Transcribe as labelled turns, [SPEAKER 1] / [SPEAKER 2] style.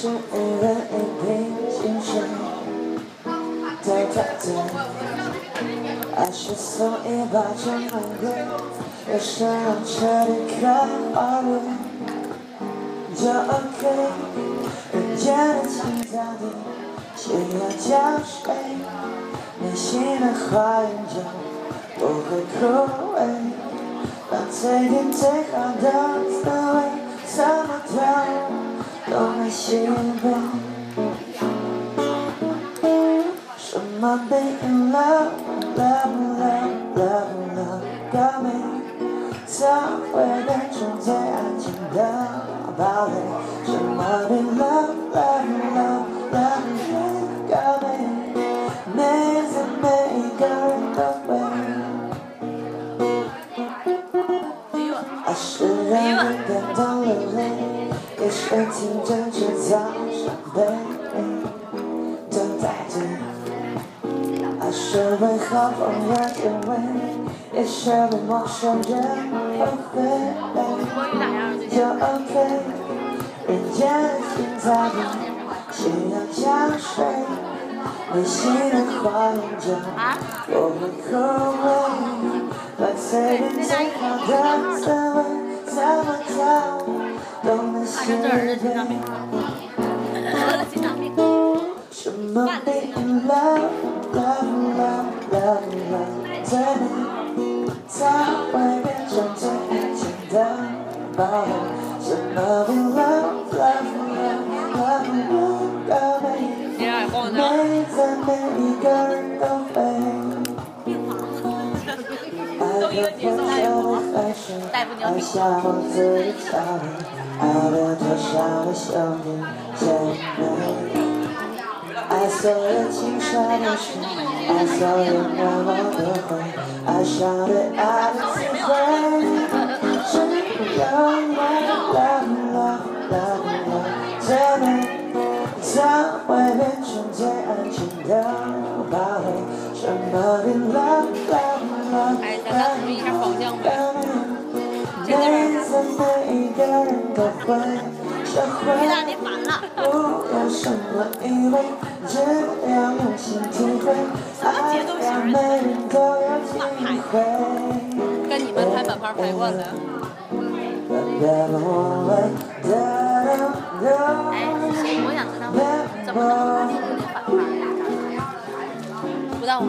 [SPEAKER 1] 是一人一瓶清水，对对对，还是送一把真玫瑰，有时候彻底开花蕊，就 OK。人间的情到底需要浇水，内心的花园就不会枯萎，把最甜最好的滋味，怎么调都没稀微。什么 be in love love love love love got me，才会变成最安静的堡垒。什么 be love love love love love got me，每次每一个人都会。爱是让人感动流泪，也是听着制造伤悲。对对对，爱是为好朋友结尾，也是为陌生人后悔。就 OK，人间的青草地需要浇水，内心的花园就不会枯萎。把最最安静的堡垒。什么 be love love love love love，告白，每在每一个人都会。爱的破晓的海水，爱下我自己桥里，爱的多少的兄弟姐妹。爱所有青山的水，爱所有难忘的回，爱上对爱的词汇。只有 love love love love love，最美才会变成最安静的堡垒。什么比 love love love love love，每次每一个人都会学会。不要什么以为，只要用心体会，爱让每人都有机会。
[SPEAKER 2] 跟你们。我想知道怎么能有点反派？不到我。